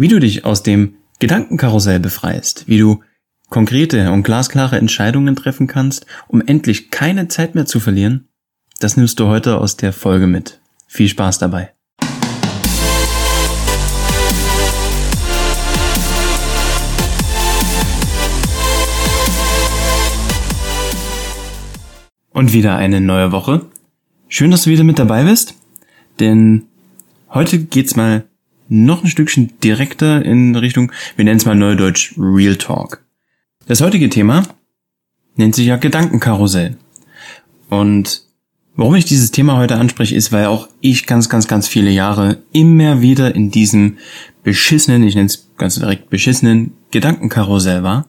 Wie du dich aus dem Gedankenkarussell befreist, wie du konkrete und glasklare Entscheidungen treffen kannst, um endlich keine Zeit mehr zu verlieren, das nimmst du heute aus der Folge mit. Viel Spaß dabei. Und wieder eine neue Woche. Schön, dass du wieder mit dabei bist, denn heute geht's mal noch ein Stückchen direkter in Richtung, wir nennen es mal Neudeutsch Real Talk. Das heutige Thema nennt sich ja Gedankenkarussell. Und warum ich dieses Thema heute anspreche, ist, weil auch ich ganz, ganz, ganz viele Jahre immer wieder in diesem beschissenen, ich nenne es ganz direkt beschissenen Gedankenkarussell war,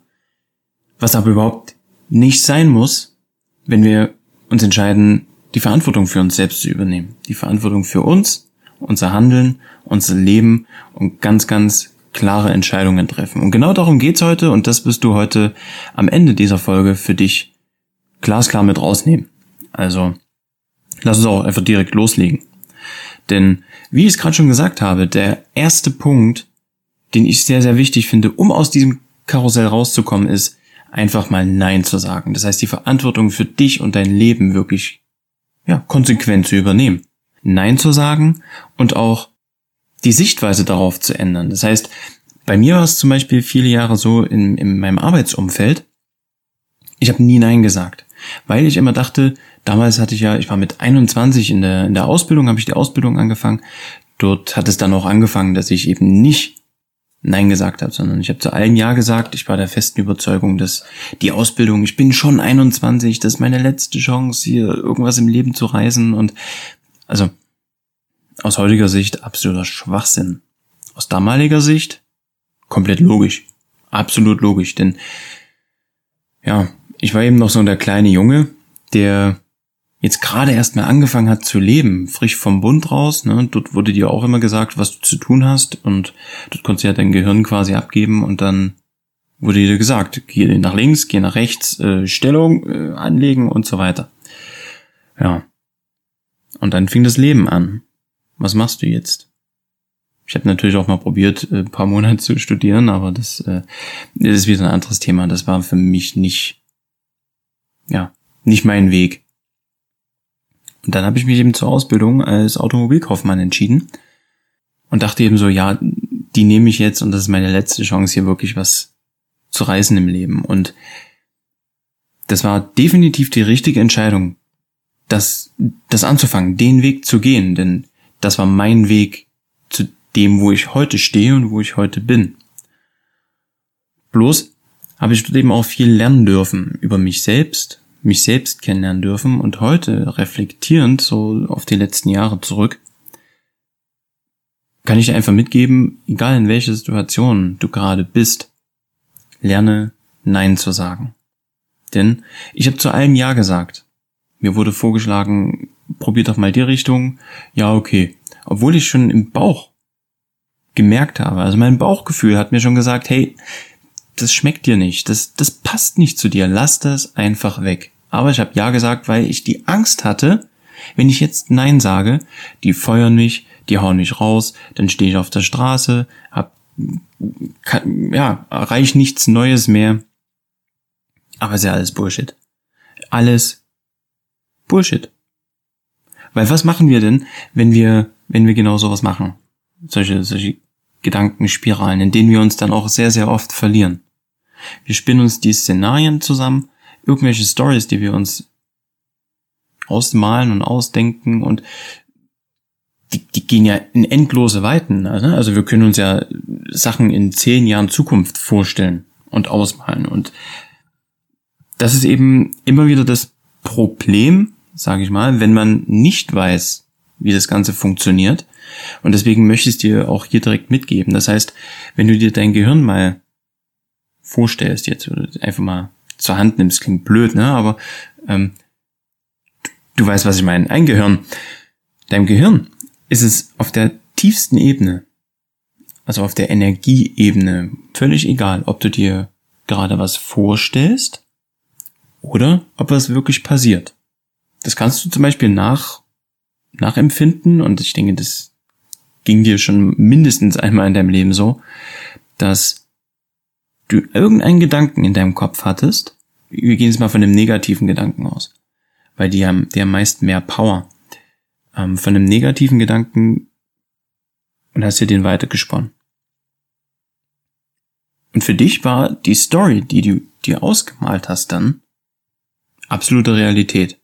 was aber überhaupt nicht sein muss, wenn wir uns entscheiden, die Verantwortung für uns selbst zu übernehmen. Die Verantwortung für uns unser Handeln, unser Leben und ganz, ganz klare Entscheidungen treffen. Und genau darum geht's heute und das wirst du heute am Ende dieser Folge für dich glasklar mit rausnehmen. Also lass uns auch einfach direkt loslegen. Denn wie ich es gerade schon gesagt habe, der erste Punkt, den ich sehr, sehr wichtig finde, um aus diesem Karussell rauszukommen, ist einfach mal Nein zu sagen. Das heißt, die Verantwortung für dich und dein Leben wirklich ja, konsequent zu übernehmen. Nein zu sagen und auch die Sichtweise darauf zu ändern. Das heißt, bei mir war es zum Beispiel viele Jahre so in, in meinem Arbeitsumfeld, ich habe nie Nein gesagt, weil ich immer dachte, damals hatte ich ja, ich war mit 21 in der, in der Ausbildung, habe ich die Ausbildung angefangen. Dort hat es dann auch angefangen, dass ich eben nicht Nein gesagt habe, sondern ich habe zu allen Ja gesagt. Ich war der festen Überzeugung, dass die Ausbildung, ich bin schon 21, das ist meine letzte Chance, hier irgendwas im Leben zu reisen und also aus heutiger Sicht absoluter Schwachsinn. Aus damaliger Sicht komplett logisch. Absolut logisch, denn ja, ich war eben noch so der kleine Junge, der jetzt gerade erst mal angefangen hat zu leben, frisch vom Bund raus. Ne? Dort wurde dir auch immer gesagt, was du zu tun hast und dort konntest du ja dein Gehirn quasi abgeben und dann wurde dir gesagt, geh nach links, geh nach rechts, äh, Stellung äh, anlegen und so weiter. Ja, und dann fing das Leben an. Was machst du jetzt? Ich habe natürlich auch mal probiert, ein äh, paar Monate zu studieren, aber das, äh, das ist wieder ein anderes Thema. Das war für mich nicht, ja, nicht mein Weg. Und dann habe ich mich eben zur Ausbildung als Automobilkaufmann entschieden und dachte eben so, ja, die nehme ich jetzt und das ist meine letzte Chance, hier wirklich was zu reißen im Leben. Und das war definitiv die richtige Entscheidung, das, das anzufangen, den Weg zu gehen, denn das war mein Weg zu dem, wo ich heute stehe und wo ich heute bin. Bloß habe ich dort eben auch viel lernen dürfen über mich selbst, mich selbst kennenlernen dürfen und heute reflektierend so auf die letzten Jahre zurück, kann ich dir einfach mitgeben, egal in welcher Situation du gerade bist, lerne Nein zu sagen. Denn ich habe zu allem Ja gesagt. Mir wurde vorgeschlagen, probier doch mal die Richtung. Ja, okay. Obwohl ich schon im Bauch gemerkt habe, also mein Bauchgefühl hat mir schon gesagt, hey, das schmeckt dir nicht, das, das passt nicht zu dir, lass das einfach weg. Aber ich habe ja gesagt, weil ich die Angst hatte, wenn ich jetzt Nein sage, die feuern mich, die hauen mich raus, dann stehe ich auf der Straße, hab, kann, ja, erreich nichts Neues mehr. Aber ist ja alles Bullshit. Alles Bullshit. Weil was machen wir denn, wenn wir, wenn wir genau sowas machen? Solche, solche Gedankenspiralen, in denen wir uns dann auch sehr, sehr oft verlieren. Wir spinnen uns die Szenarien zusammen, irgendwelche Stories, die wir uns ausmalen und ausdenken und die, die gehen ja in endlose Weiten. Ne? Also wir können uns ja Sachen in zehn Jahren Zukunft vorstellen und ausmalen. Und das ist eben immer wieder das Problem, sage ich mal, wenn man nicht weiß, wie das Ganze funktioniert. Und deswegen möchte ich es dir auch hier direkt mitgeben. Das heißt, wenn du dir dein Gehirn mal vorstellst, jetzt einfach mal zur Hand nimmst, klingt blöd, ne? Aber ähm, du weißt, was ich meine. Ein Gehirn. Deinem Gehirn ist es auf der tiefsten Ebene, also auf der Energieebene, völlig egal, ob du dir gerade was vorstellst oder ob was wirklich passiert. Das kannst du zum Beispiel nach, nachempfinden und ich denke, das ging dir schon mindestens einmal in deinem Leben so. dass du irgendeinen Gedanken in deinem Kopf hattest. Wir gehen jetzt mal von dem negativen Gedanken aus, weil die haben, die haben meist mehr Power. Ähm, von einem negativen Gedanken und hast dir den weitergesponnen. Und für dich war die Story, die du dir ausgemalt hast dann, absolute Realität.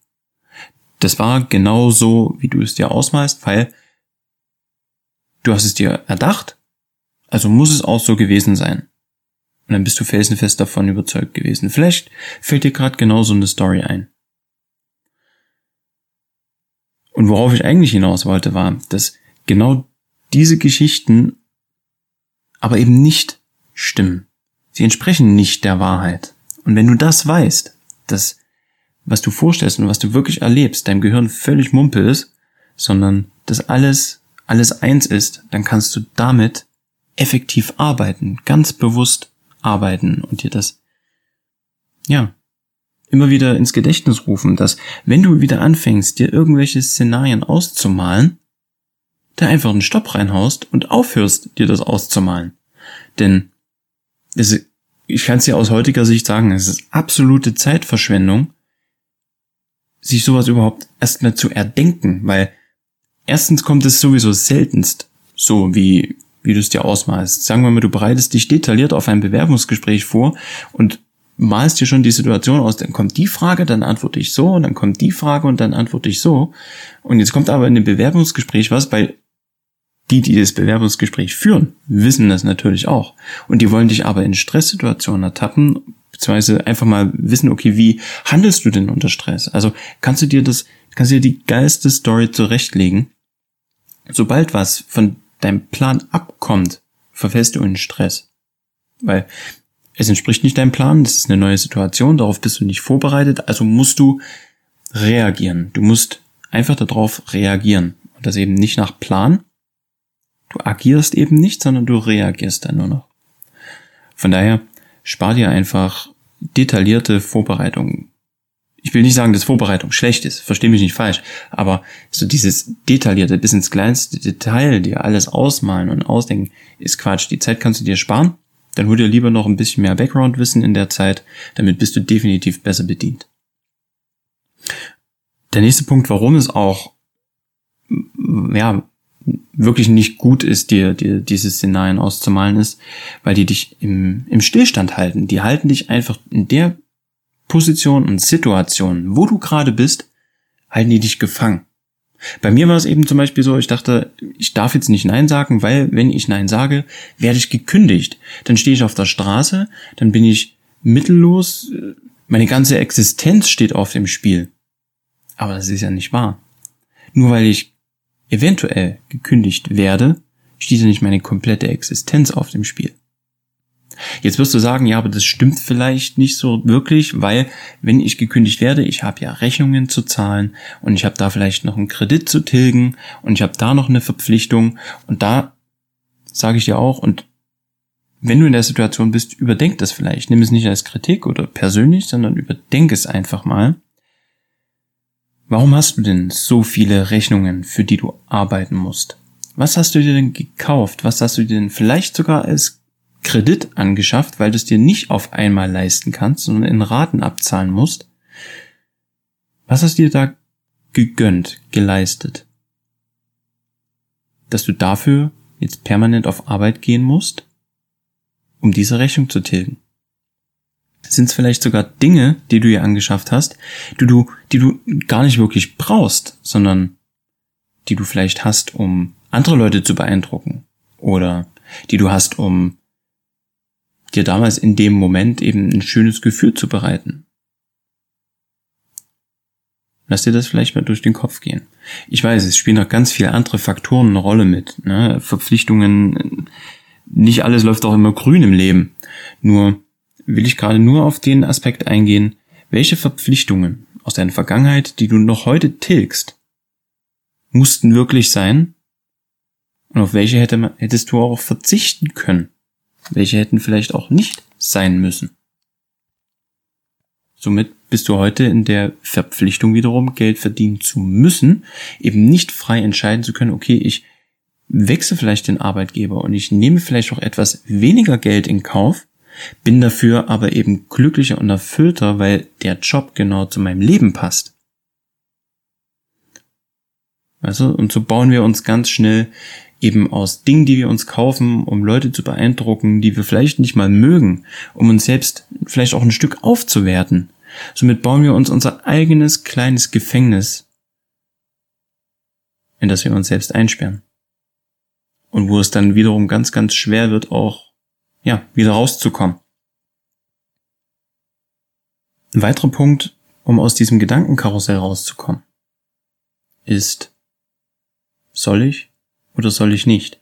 Das war genau so, wie du es dir ausmalst, weil du hast es dir erdacht, also muss es auch so gewesen sein. Und dann bist du felsenfest davon überzeugt gewesen. Vielleicht fällt dir gerade genau so eine Story ein. Und worauf ich eigentlich hinaus wollte, war, dass genau diese Geschichten aber eben nicht stimmen. Sie entsprechen nicht der Wahrheit. Und wenn du das weißt, dass was du vorstellst und was du wirklich erlebst, deinem Gehirn völlig Mumpe ist, sondern dass alles, alles eins ist, dann kannst du damit effektiv arbeiten, ganz bewusst arbeiten und dir das, ja, immer wieder ins Gedächtnis rufen, dass wenn du wieder anfängst, dir irgendwelche Szenarien auszumalen, da einfach einen Stopp reinhaust und aufhörst, dir das auszumalen. Denn es, ich kann es dir aus heutiger Sicht sagen, es ist absolute Zeitverschwendung, sich sowas überhaupt erstmal zu erdenken, weil erstens kommt es sowieso seltenst so, wie, wie du es dir ausmalst. Sagen wir mal, du bereitest dich detailliert auf ein Bewerbungsgespräch vor und malst dir schon die Situation aus, dann kommt die Frage, dann antworte ich so, und dann kommt die Frage und dann antworte ich so. Und jetzt kommt aber in dem Bewerbungsgespräch was, weil die, die das Bewerbungsgespräch führen, wissen das natürlich auch. Und die wollen dich aber in Stresssituationen ertappen, beziehungsweise einfach mal wissen, okay, wie handelst du denn unter Stress? Also kannst du dir das, kannst du dir die geilste Story zurechtlegen. Sobald was von deinem Plan abkommt, verfällst du in Stress. Weil es entspricht nicht deinem Plan, das ist eine neue Situation, darauf bist du nicht vorbereitet, also musst du reagieren. Du musst einfach darauf reagieren. Und das eben nicht nach Plan, Du agierst eben nicht, sondern du reagierst dann nur noch. Von daher spar dir einfach detaillierte Vorbereitungen. Ich will nicht sagen, dass Vorbereitung schlecht ist, versteh mich nicht falsch, aber so dieses detaillierte, bis ins kleinste Detail, dir alles ausmalen und ausdenken, ist Quatsch. Die Zeit kannst du dir sparen, dann hol dir lieber noch ein bisschen mehr Background-Wissen in der Zeit, damit bist du definitiv besser bedient. Der nächste Punkt, warum es auch ja, wirklich nicht gut ist, dir, dir diese Szenarien auszumalen ist, weil die dich im, im Stillstand halten. Die halten dich einfach in der Position und Situation, wo du gerade bist, halten die dich gefangen. Bei mir war es eben zum Beispiel so, ich dachte, ich darf jetzt nicht Nein sagen, weil wenn ich Nein sage, werde ich gekündigt. Dann stehe ich auf der Straße, dann bin ich mittellos, meine ganze Existenz steht auf dem Spiel. Aber das ist ja nicht wahr. Nur weil ich eventuell gekündigt werde, steht ja nicht meine komplette Existenz auf dem Spiel. Jetzt wirst du sagen, ja, aber das stimmt vielleicht nicht so wirklich, weil wenn ich gekündigt werde, ich habe ja Rechnungen zu zahlen und ich habe da vielleicht noch einen Kredit zu tilgen und ich habe da noch eine Verpflichtung und da sage ich dir auch und wenn du in der Situation bist, überdenk das vielleicht. Nimm es nicht als Kritik oder persönlich, sondern überdenk es einfach mal. Warum hast du denn so viele Rechnungen, für die du arbeiten musst? Was hast du dir denn gekauft? Was hast du dir denn vielleicht sogar als Kredit angeschafft, weil du es dir nicht auf einmal leisten kannst, sondern in Raten abzahlen musst? Was hast du dir da gegönnt, geleistet? Dass du dafür jetzt permanent auf Arbeit gehen musst, um diese Rechnung zu tilgen sind es vielleicht sogar Dinge, die du ihr angeschafft hast, die du, die du gar nicht wirklich brauchst, sondern die du vielleicht hast, um andere Leute zu beeindrucken oder die du hast, um dir damals in dem Moment eben ein schönes Gefühl zu bereiten. Lass dir das vielleicht mal durch den Kopf gehen. Ich weiß, es spielen noch ganz viele andere Faktoren eine Rolle mit. Ne? Verpflichtungen, nicht alles läuft auch immer grün im Leben. Nur will ich gerade nur auf den Aspekt eingehen, welche Verpflichtungen aus deiner Vergangenheit, die du noch heute tilgst, mussten wirklich sein und auf welche hätte hättest du auch verzichten können. Welche hätten vielleicht auch nicht sein müssen. Somit bist du heute in der Verpflichtung wiederum, Geld verdienen zu müssen, eben nicht frei entscheiden zu können, okay, ich wechsle vielleicht den Arbeitgeber und ich nehme vielleicht auch etwas weniger Geld in Kauf, bin dafür aber eben glücklicher und erfüllter, weil der Job genau zu meinem Leben passt. Also, und so bauen wir uns ganz schnell eben aus Dingen, die wir uns kaufen, um Leute zu beeindrucken, die wir vielleicht nicht mal mögen, um uns selbst vielleicht auch ein Stück aufzuwerten. Somit bauen wir uns unser eigenes kleines Gefängnis, in das wir uns selbst einsperren. Und wo es dann wiederum ganz, ganz schwer wird, auch, ja, wieder rauszukommen. Ein weiterer Punkt, um aus diesem Gedankenkarussell rauszukommen, ist, soll ich oder soll ich nicht?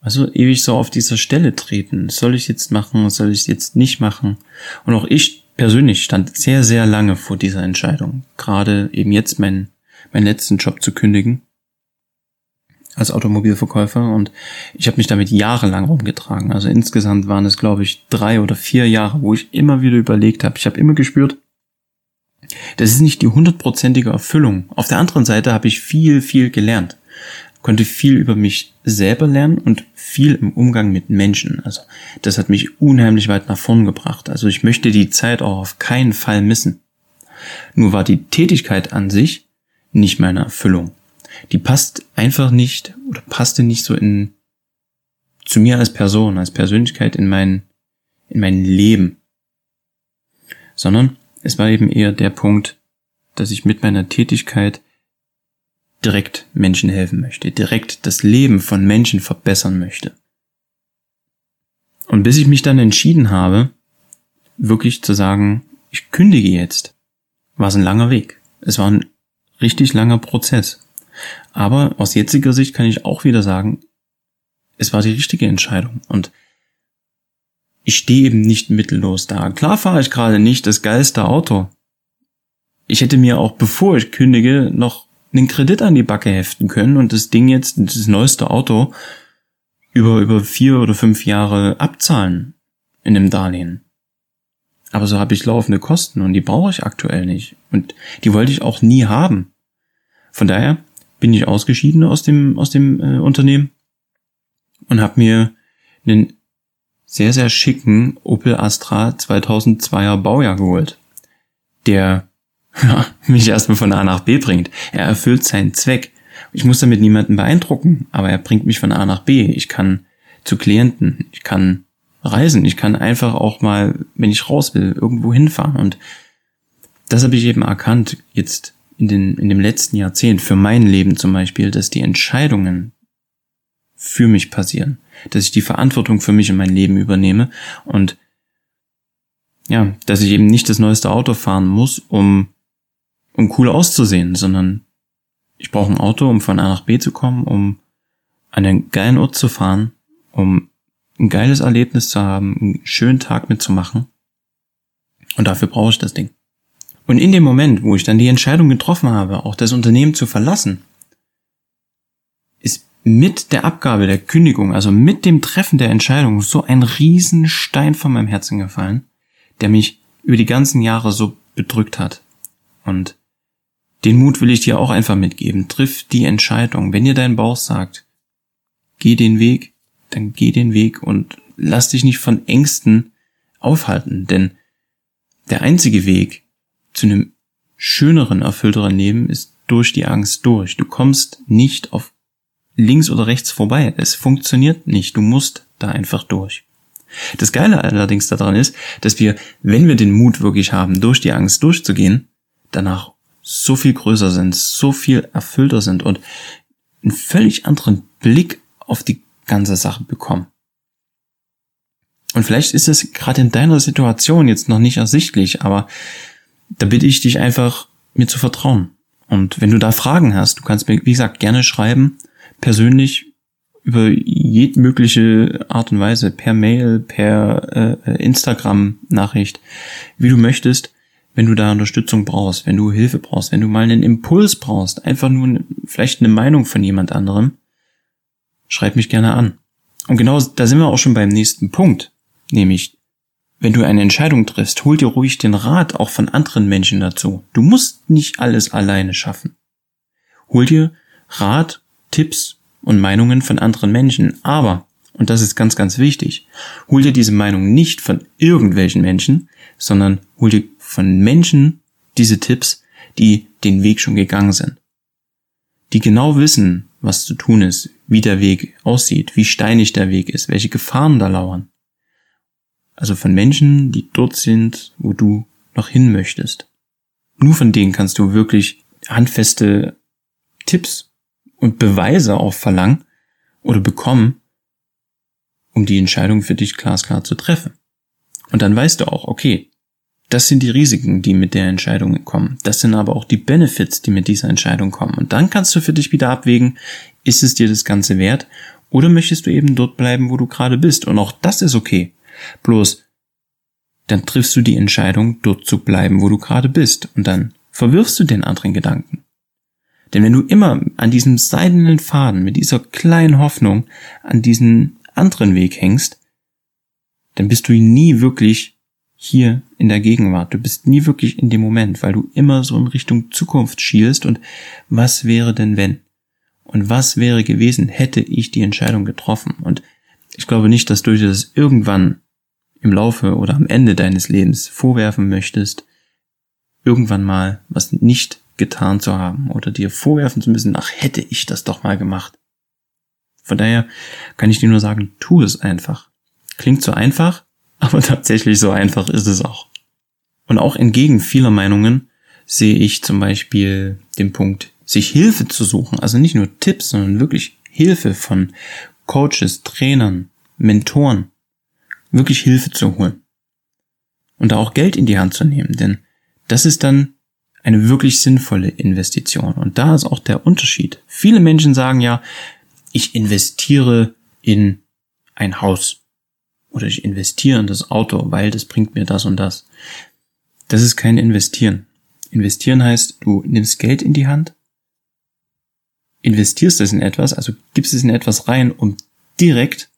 Also ewig so auf dieser Stelle treten. Soll ich jetzt machen, soll ich jetzt nicht machen? Und auch ich persönlich stand sehr, sehr lange vor dieser Entscheidung. Gerade eben jetzt meinen, meinen letzten Job zu kündigen als Automobilverkäufer und ich habe mich damit jahrelang rumgetragen. Also insgesamt waren es, glaube ich, drei oder vier Jahre, wo ich immer wieder überlegt habe. Ich habe immer gespürt, das ist nicht die hundertprozentige Erfüllung. Auf der anderen Seite habe ich viel, viel gelernt konnte viel über mich selber lernen und viel im Umgang mit Menschen. Also das hat mich unheimlich weit nach vorn gebracht. Also ich möchte die Zeit auch auf keinen Fall missen. Nur war die Tätigkeit an sich nicht meine Erfüllung. Die passt einfach nicht oder passte nicht so in zu mir als Person, als Persönlichkeit in mein in mein Leben. Sondern es war eben eher der Punkt, dass ich mit meiner Tätigkeit direkt Menschen helfen möchte, direkt das Leben von Menschen verbessern möchte. Und bis ich mich dann entschieden habe, wirklich zu sagen, ich kündige jetzt, war es ein langer Weg. Es war ein richtig langer Prozess. Aber aus jetziger Sicht kann ich auch wieder sagen, es war die richtige Entscheidung. Und ich stehe eben nicht mittellos da. Klar fahre ich gerade nicht das geilste Auto. Ich hätte mir auch, bevor ich kündige, noch einen Kredit an die Backe heften können und das Ding jetzt, das neueste Auto, über, über vier oder fünf Jahre abzahlen in einem Darlehen. Aber so habe ich laufende Kosten und die brauche ich aktuell nicht. Und die wollte ich auch nie haben. Von daher bin ich ausgeschieden aus dem, aus dem äh, Unternehmen und habe mir einen sehr, sehr schicken Opel Astra 2002er Baujahr geholt. Der ja, mich erstmal von A nach B bringt. Er erfüllt seinen Zweck. Ich muss damit niemanden beeindrucken, aber er bringt mich von A nach B. Ich kann zu Klienten, ich kann reisen, ich kann einfach auch mal, wenn ich raus will, irgendwo hinfahren. Und das habe ich eben erkannt, jetzt in, den, in dem letzten Jahrzehnt, für mein Leben zum Beispiel, dass die Entscheidungen für mich passieren, dass ich die Verantwortung für mich in mein Leben übernehme und ja, dass ich eben nicht das neueste Auto fahren muss, um um cool auszusehen, sondern ich brauche ein Auto, um von A nach B zu kommen, um an einen geilen Ort zu fahren, um ein geiles Erlebnis zu haben, einen schönen Tag mitzumachen. Und dafür brauche ich das Ding. Und in dem Moment, wo ich dann die Entscheidung getroffen habe, auch das Unternehmen zu verlassen, ist mit der Abgabe der Kündigung, also mit dem Treffen der Entscheidung, so ein Riesenstein von meinem Herzen gefallen, der mich über die ganzen Jahre so bedrückt hat. Und den Mut will ich dir auch einfach mitgeben. Triff die Entscheidung. Wenn dir dein Bauch sagt, geh den Weg, dann geh den Weg und lass dich nicht von Ängsten aufhalten. Denn der einzige Weg zu einem schöneren, erfüllteren Leben ist durch die Angst durch. Du kommst nicht auf links oder rechts vorbei. Es funktioniert nicht. Du musst da einfach durch. Das Geile allerdings daran ist, dass wir, wenn wir den Mut wirklich haben, durch die Angst durchzugehen, danach so viel größer sind, so viel erfüllter sind und einen völlig anderen Blick auf die ganze Sache bekommen. Und vielleicht ist es gerade in deiner Situation jetzt noch nicht ersichtlich, aber da bitte ich dich einfach, mir zu vertrauen. Und wenn du da Fragen hast, du kannst mir, wie gesagt, gerne schreiben, persönlich über jede mögliche Art und Weise, per Mail, per äh, Instagram-Nachricht, wie du möchtest wenn du da Unterstützung brauchst, wenn du Hilfe brauchst, wenn du mal einen Impuls brauchst, einfach nur vielleicht eine Meinung von jemand anderem, schreib mich gerne an. Und genau da sind wir auch schon beim nächsten Punkt, nämlich wenn du eine Entscheidung triffst, hol dir ruhig den Rat auch von anderen Menschen dazu. Du musst nicht alles alleine schaffen. Hol dir Rat, Tipps und Meinungen von anderen Menschen. Aber, und das ist ganz, ganz wichtig, hol dir diese Meinung nicht von irgendwelchen Menschen, sondern hol dir von Menschen diese Tipps, die den Weg schon gegangen sind. Die genau wissen, was zu tun ist, wie der Weg aussieht, wie steinig der Weg ist, welche Gefahren da lauern. Also von Menschen, die dort sind, wo du noch hin möchtest. Nur von denen kannst du wirklich handfeste Tipps und Beweise auch verlangen oder bekommen, um die Entscheidung für dich glasklar zu treffen. Und dann weißt du auch, okay, das sind die Risiken, die mit der Entscheidung kommen. Das sind aber auch die Benefits, die mit dieser Entscheidung kommen. Und dann kannst du für dich wieder abwägen, ist es dir das Ganze wert oder möchtest du eben dort bleiben, wo du gerade bist. Und auch das ist okay. Bloß, dann triffst du die Entscheidung, dort zu bleiben, wo du gerade bist. Und dann verwirfst du den anderen Gedanken. Denn wenn du immer an diesem seidenen Faden mit dieser kleinen Hoffnung an diesen anderen Weg hängst, dann bist du nie wirklich hier in der Gegenwart. Du bist nie wirklich in dem Moment, weil du immer so in Richtung Zukunft schielst und was wäre denn wenn? Und was wäre gewesen, hätte ich die Entscheidung getroffen? Und ich glaube nicht, dass du dir das irgendwann im Laufe oder am Ende deines Lebens vorwerfen möchtest, irgendwann mal was nicht getan zu haben oder dir vorwerfen zu müssen, ach hätte ich das doch mal gemacht. Von daher kann ich dir nur sagen, tu es einfach. Klingt so einfach, aber tatsächlich so einfach ist es auch. Und auch entgegen vieler Meinungen sehe ich zum Beispiel den Punkt, sich Hilfe zu suchen. Also nicht nur Tipps, sondern wirklich Hilfe von Coaches, Trainern, Mentoren. Wirklich Hilfe zu holen. Und da auch Geld in die Hand zu nehmen. Denn das ist dann eine wirklich sinnvolle Investition. Und da ist auch der Unterschied. Viele Menschen sagen ja, ich investiere in ein Haus oder ich investiere in das Auto, weil das bringt mir das und das. Das ist kein Investieren. Investieren heißt, du nimmst Geld in die Hand, investierst es in etwas, also gibst es in etwas rein, um direkt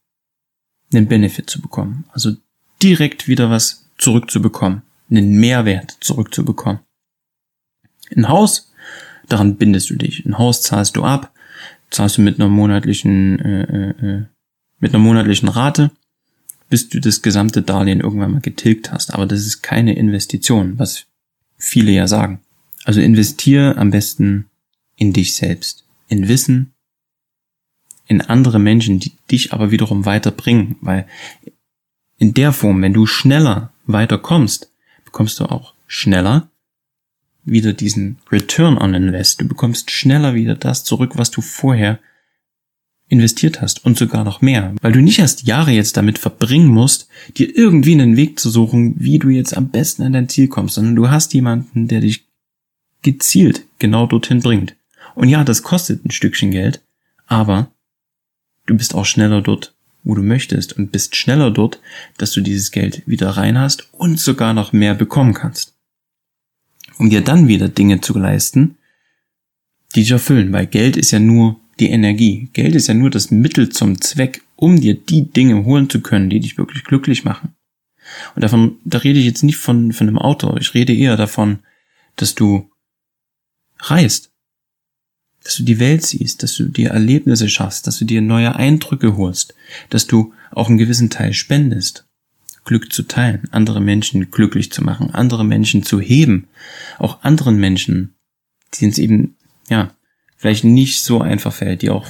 einen Benefit zu bekommen. Also direkt wieder was zurückzubekommen, einen Mehrwert zurückzubekommen. Ein Haus, daran bindest du dich. Ein Haus zahlst du ab, zahlst du mit einer monatlichen, äh, äh, äh mit einer monatlichen Rate bis du das gesamte Darlehen irgendwann mal getilgt hast. Aber das ist keine Investition, was viele ja sagen. Also investiere am besten in dich selbst, in Wissen, in andere Menschen, die dich aber wiederum weiterbringen, weil in der Form, wenn du schneller weiterkommst, bekommst du auch schneller wieder diesen Return on Invest. Du bekommst schneller wieder das zurück, was du vorher investiert hast und sogar noch mehr, weil du nicht erst Jahre jetzt damit verbringen musst, dir irgendwie einen Weg zu suchen, wie du jetzt am besten an dein Ziel kommst, sondern du hast jemanden, der dich gezielt genau dorthin bringt. Und ja, das kostet ein Stückchen Geld, aber du bist auch schneller dort, wo du möchtest und bist schneller dort, dass du dieses Geld wieder rein hast und sogar noch mehr bekommen kannst. Um dir dann wieder Dinge zu leisten, die dich erfüllen, weil Geld ist ja nur die Energie. Geld ist ja nur das Mittel zum Zweck, um dir die Dinge holen zu können, die dich wirklich glücklich machen. Und davon, da rede ich jetzt nicht von, von einem Auto. Ich rede eher davon, dass du reist. Dass du die Welt siehst, dass du dir Erlebnisse schaffst, dass du dir neue Eindrücke holst, dass du auch einen gewissen Teil spendest. Glück zu teilen, andere Menschen glücklich zu machen, andere Menschen zu heben, auch anderen Menschen, die es eben, ja, vielleicht nicht so einfach fällt, die auch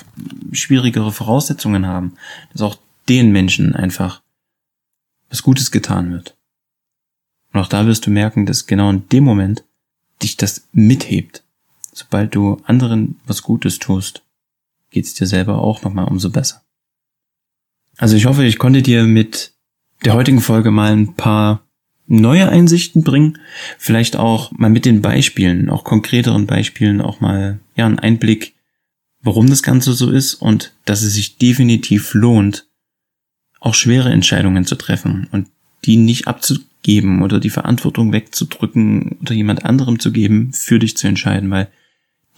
schwierigere Voraussetzungen haben, dass auch den Menschen einfach was Gutes getan wird. Und auch da wirst du merken, dass genau in dem Moment dich das mithebt. Sobald du anderen was Gutes tust, geht's dir selber auch nochmal umso besser. Also ich hoffe, ich konnte dir mit der heutigen Folge mal ein paar neue Einsichten bringen, vielleicht auch mal mit den Beispielen, auch konkreteren Beispielen auch mal ja einen Einblick, warum das Ganze so ist und dass es sich definitiv lohnt, auch schwere Entscheidungen zu treffen und die nicht abzugeben oder die Verantwortung wegzudrücken oder jemand anderem zu geben, für dich zu entscheiden, weil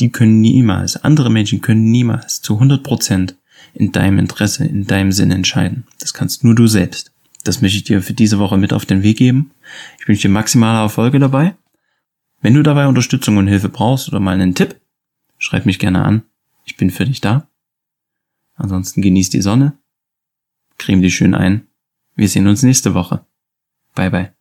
die können niemals, andere Menschen können niemals zu 100 Prozent in deinem Interesse, in deinem Sinn entscheiden. Das kannst nur du selbst. Das möchte ich dir für diese Woche mit auf den Weg geben. Ich wünsche dir maximale Erfolge dabei. Wenn du dabei Unterstützung und Hilfe brauchst oder mal einen Tipp, schreib mich gerne an. Ich bin für dich da. Ansonsten genießt die Sonne, creme die schön ein. Wir sehen uns nächste Woche. Bye bye.